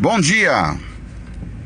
Bom dia!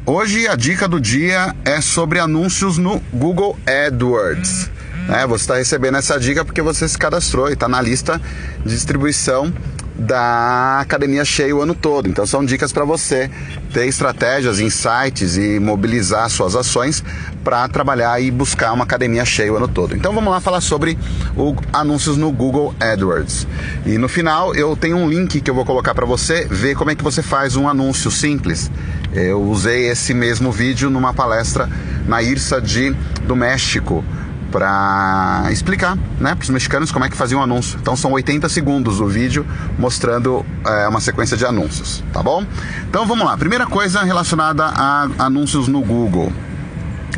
Hoje a dica do dia é sobre anúncios no Google AdWords. É, você está recebendo essa dica porque você se cadastrou e está na lista de distribuição da academia cheia o ano todo. Então são dicas para você ter estratégias, insights e mobilizar suas ações para trabalhar e buscar uma academia cheia o ano todo. Então vamos lá falar sobre o anúncios no Google AdWords. E no final eu tenho um link que eu vou colocar para você ver como é que você faz um anúncio simples. Eu usei esse mesmo vídeo numa palestra na IRSA de do México para explicar né, para os mexicanos como é que fazia um anúncio. Então são 80 segundos o vídeo mostrando é, uma sequência de anúncios, tá bom? Então vamos lá. Primeira coisa relacionada a anúncios no Google.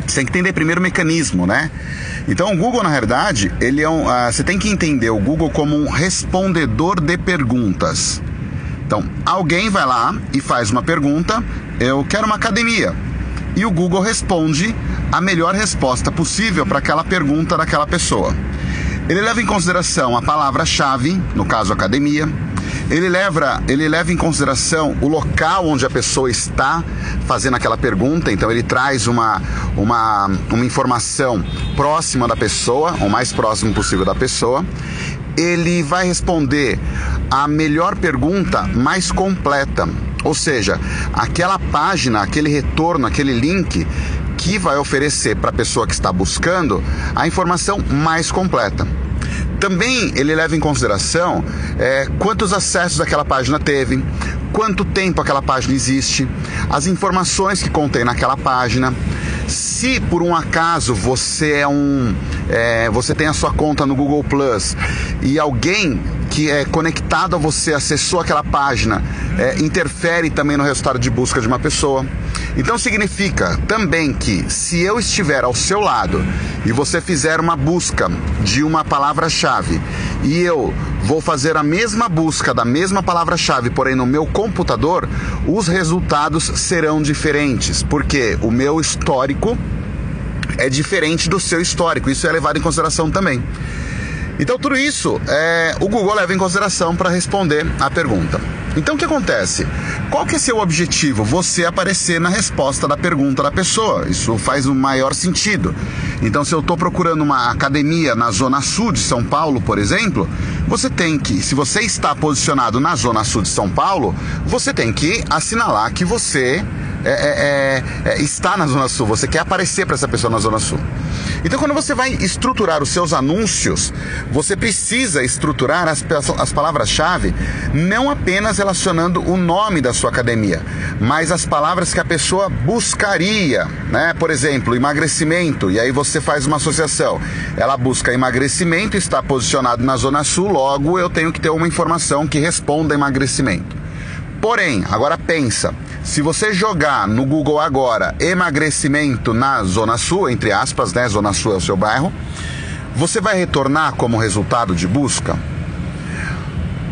Você tem que entender primeiro o mecanismo, né? Então o Google, na realidade, ele é um, uh, você tem que entender o Google como um respondedor de perguntas. Então, alguém vai lá e faz uma pergunta, eu quero uma academia. E o Google responde a melhor resposta possível para aquela pergunta daquela pessoa. Ele leva em consideração a palavra-chave, no caso academia. Ele leva, ele leva em consideração o local onde a pessoa está fazendo aquela pergunta, então ele traz uma, uma, uma informação próxima da pessoa, o mais próximo possível da pessoa. Ele vai responder a melhor pergunta mais completa, ou seja, aquela página, aquele retorno, aquele link que vai oferecer para a pessoa que está buscando a informação mais completa. Também ele leva em consideração é, quantos acessos aquela página teve, quanto tempo aquela página existe, as informações que contém naquela página. Se por um acaso você é um, é, você tem a sua conta no Google Plus e alguém que é conectado a você acessou aquela página é, interfere também no resultado de busca de uma pessoa. Então significa também que se eu estiver ao seu lado e você fizer uma busca de uma palavra-chave e eu vou fazer a mesma busca da mesma palavra-chave, porém no meu computador, os resultados serão diferentes, porque o meu histórico é diferente do seu histórico. Isso é levado em consideração também. Então tudo isso é, o Google leva em consideração para responder a pergunta. Então o que acontece? Qual que é seu objetivo? Você aparecer na resposta da pergunta da pessoa. Isso faz o maior sentido. Então se eu estou procurando uma academia na zona sul de São Paulo, por exemplo, você tem que, se você está posicionado na zona sul de São Paulo, você tem que assinalar que você é, é, é, é está na zona sul. Você quer aparecer para essa pessoa na zona sul. Então, quando você vai estruturar os seus anúncios, você precisa estruturar as, as palavras-chave não apenas relacionando o nome da sua academia, mas as palavras que a pessoa buscaria, né? Por exemplo, emagrecimento, e aí você faz uma associação. Ela busca emagrecimento, está posicionado na Zona Sul, logo eu tenho que ter uma informação que responda emagrecimento. Porém, agora pensa, se você jogar no Google agora emagrecimento na Zona Sul, entre aspas, né? Zona Sul é o seu bairro, você vai retornar como resultado de busca?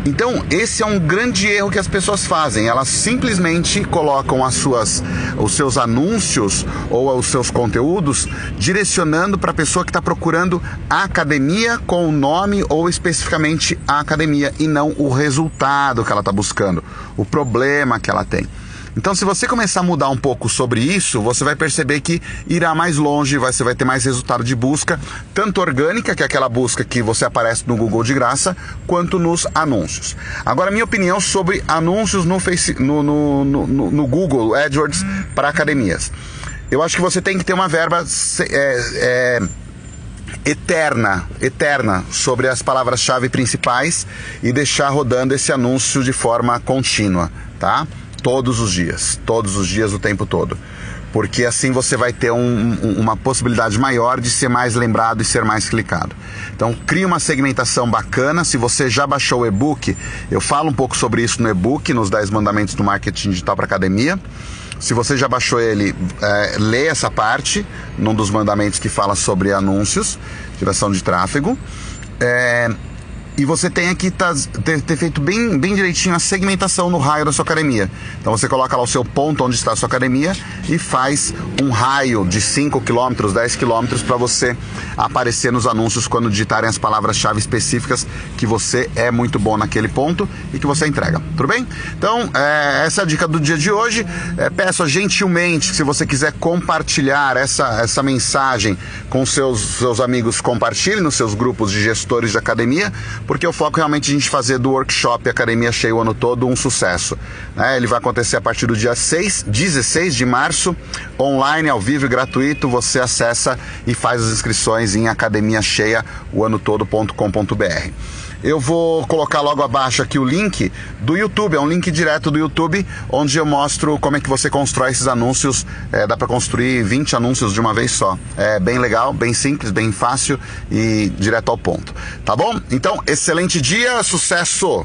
Então, esse é um grande erro que as pessoas fazem. Elas simplesmente colocam as suas, os seus anúncios ou os seus conteúdos direcionando para a pessoa que está procurando a academia com o nome ou especificamente a academia e não o resultado que ela está buscando, o problema que ela tem. Então, se você começar a mudar um pouco sobre isso, você vai perceber que irá mais longe, você vai ter mais resultado de busca, tanto orgânica, que é aquela busca que você aparece no Google de graça, quanto nos anúncios. Agora, minha opinião sobre anúncios no, face, no, no, no, no Google AdWords para academias. Eu acho que você tem que ter uma verba. É, é, eterna, eterna sobre as palavras-chave principais e deixar rodando esse anúncio de forma contínua, tá? Todos os dias, todos os dias, o tempo todo. Porque assim você vai ter um, um, uma possibilidade maior de ser mais lembrado e ser mais clicado. Então, crie uma segmentação bacana. Se você já baixou o e-book, eu falo um pouco sobre isso no e-book, nos 10 mandamentos do marketing digital para academia. Se você já baixou ele, é, lê essa parte, num dos mandamentos que fala sobre anúncios, geração de tráfego. É, e você tenha que tá, ter, ter, feito bem, bem direitinho a segmentação no raio da sua academia. Então você coloca lá o seu ponto onde está a sua academia e faz um raio de 5 km, 10 km para você aparecer nos anúncios quando digitarem as palavras-chave específicas que você é muito bom naquele ponto e que você entrega. Tudo bem? Então, é, essa é a dica do dia de hoje. É, peço gentilmente se você quiser compartilhar essa, essa mensagem com seus, seus amigos, compartilhe nos seus grupos de gestores de academia porque o foco é realmente a gente fazer do workshop Academia Cheia o ano todo um sucesso. Né? Ele vai acontecer a partir do dia 6, 16 de março, online, ao vivo e gratuito. Você acessa e faz as inscrições em academiacheia.oanotodo.com.br. Eu vou colocar logo abaixo aqui o link do YouTube, é um link direto do YouTube, onde eu mostro como é que você constrói esses anúncios. É, dá para construir 20 anúncios de uma vez só. É bem legal, bem simples, bem fácil e direto ao ponto. Tá bom? Então, excelente dia, sucesso!